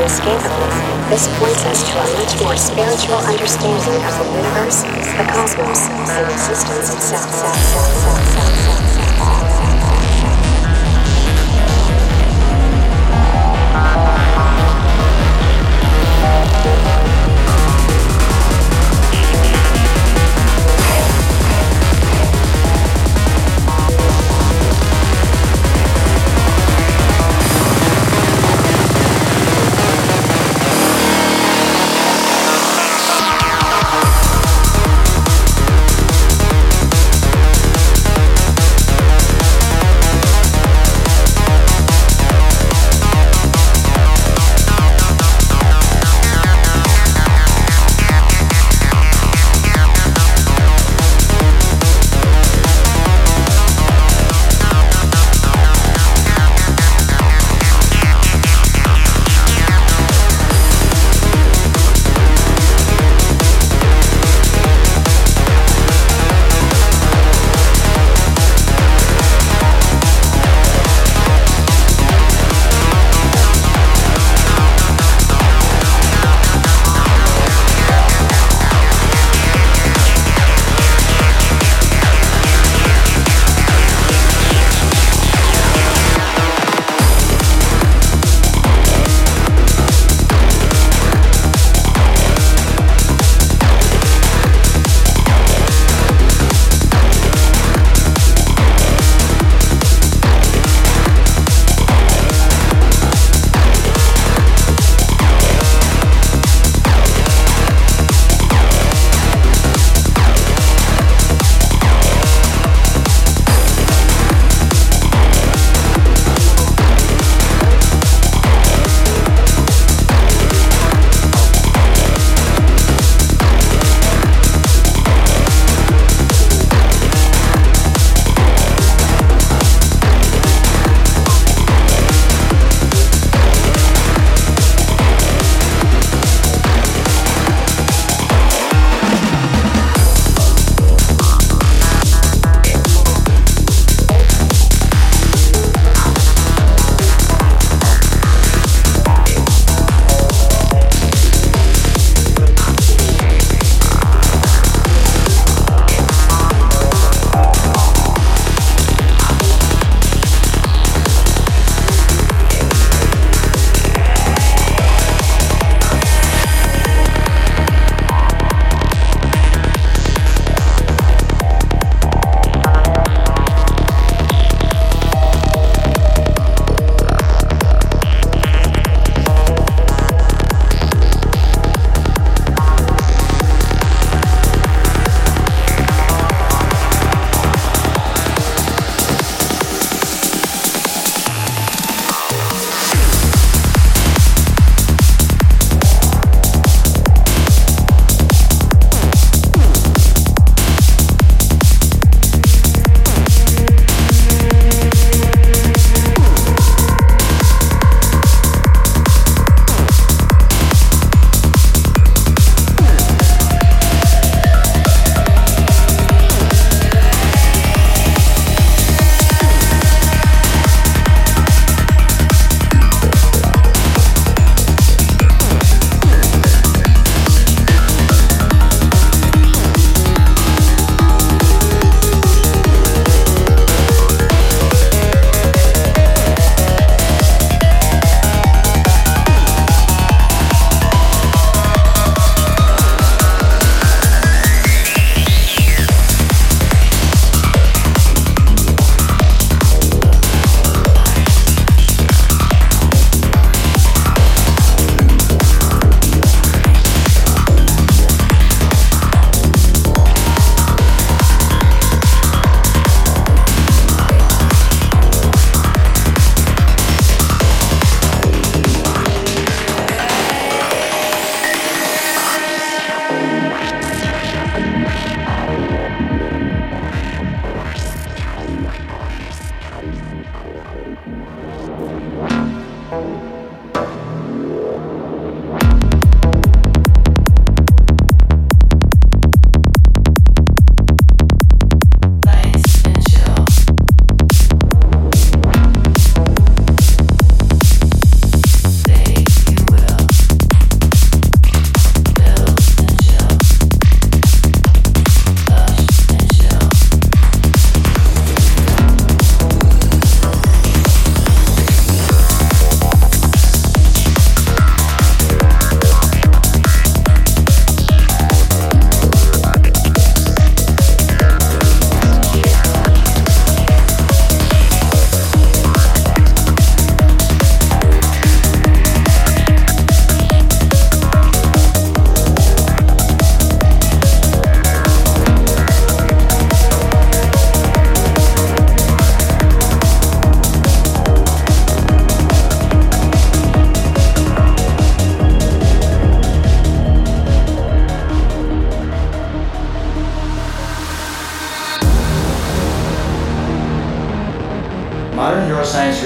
This points us to a much more spiritual understanding of the universe, the cosmos, and existence itself.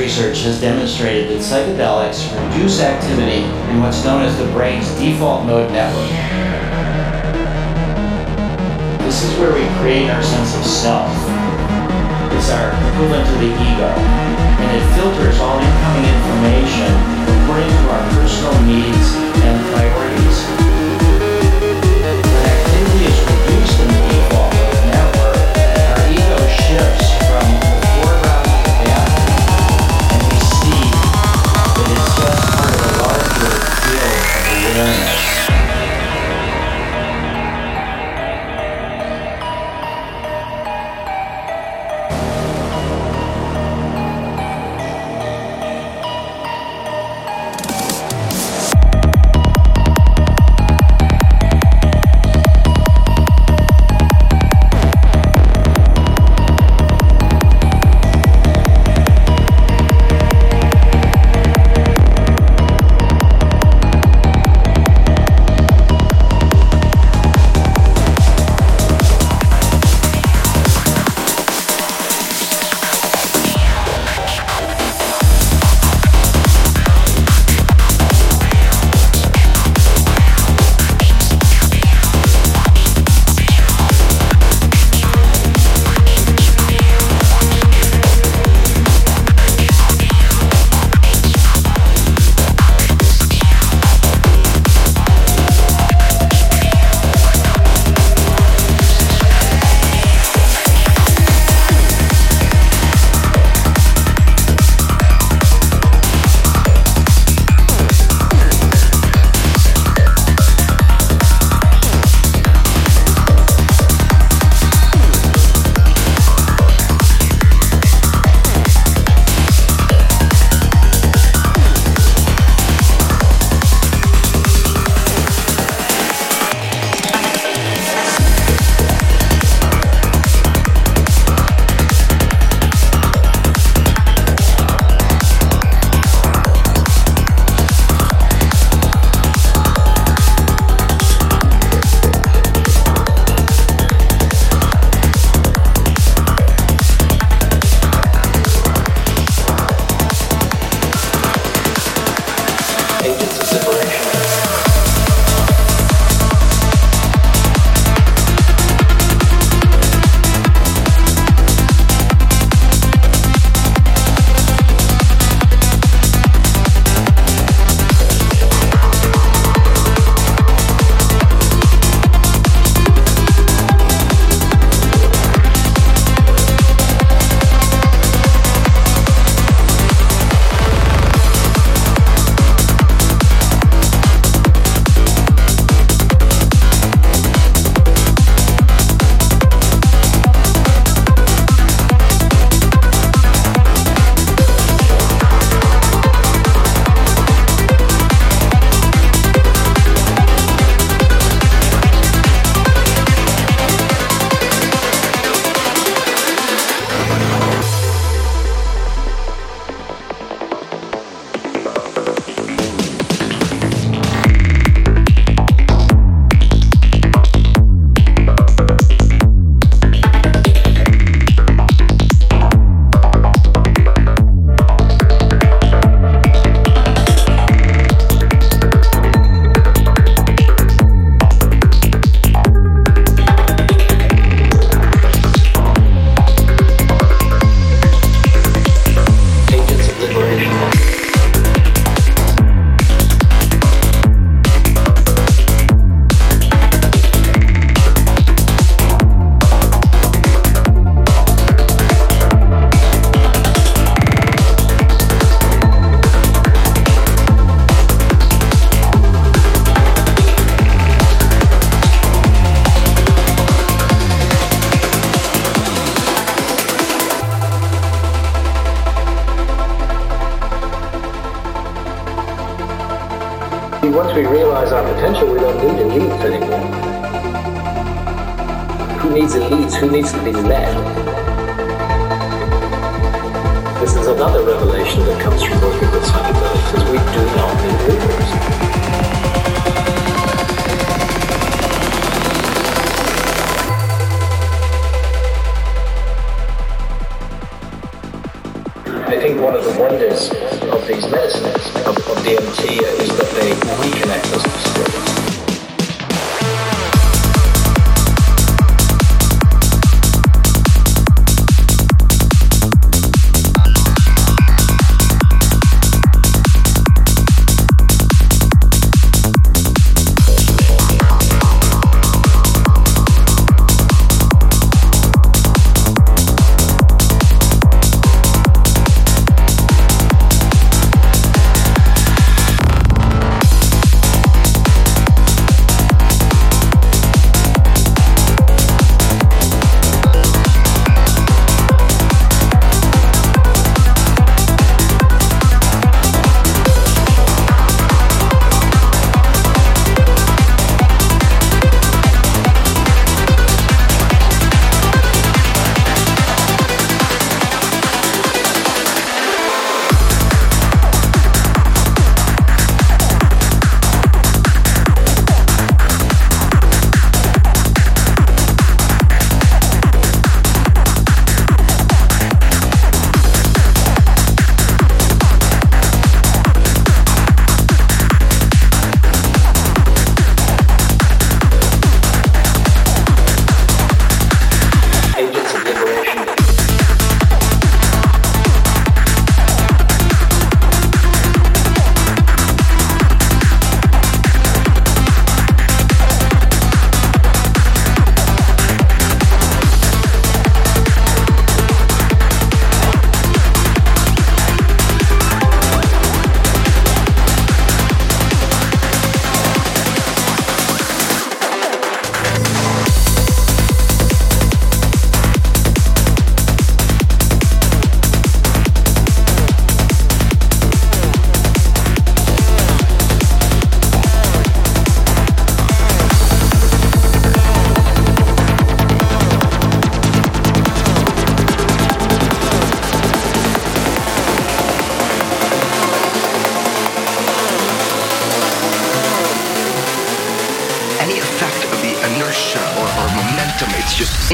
Research has demonstrated that psychedelics reduce activity in what's known as the brain's default mode network. This is where we create our sense of self. It's our equivalent to the ego, and it filters all incoming information according to our personal needs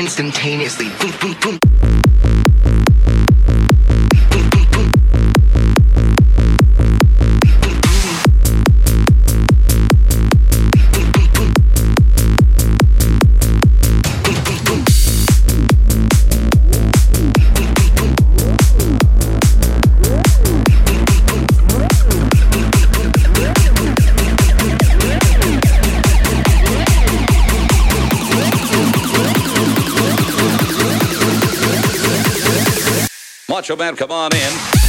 instantaneously. Boom, boom, boom. Macho Man, come on in.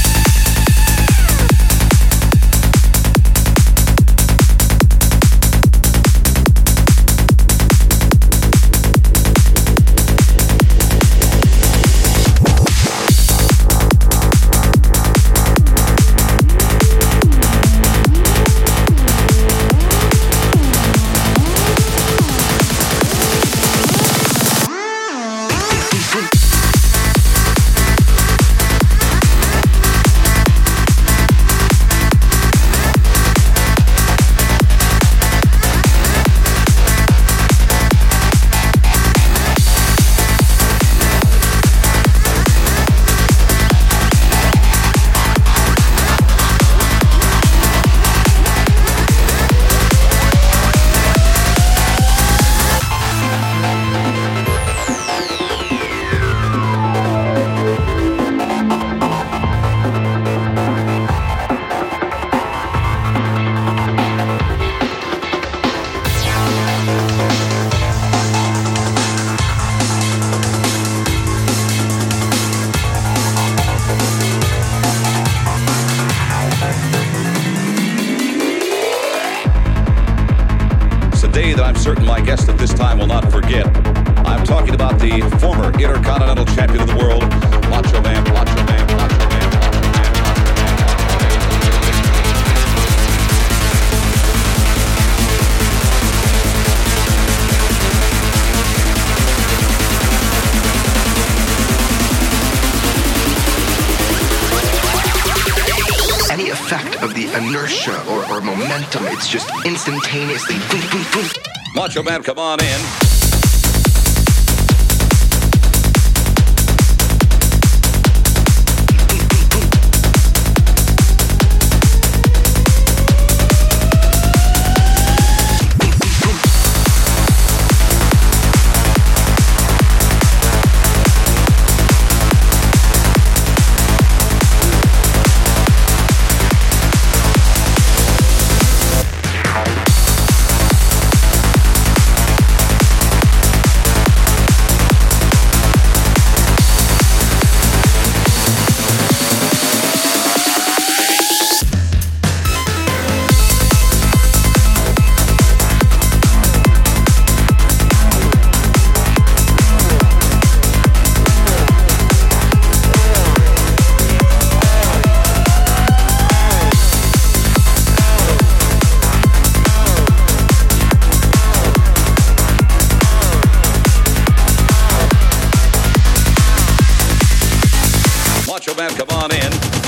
Macho Man, come on in. Come on in.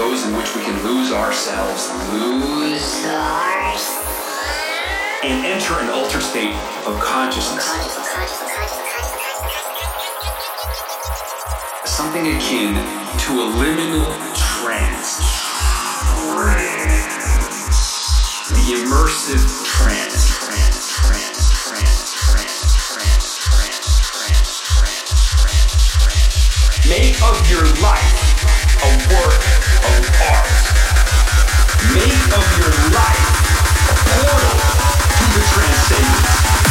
those in which we can lose ourselves, lose ourselves, and enter an altered state of consciousness—something akin to a liminal trance. The immersive trance. Make of your life a work of art. Make of your life a portal to the transcendent.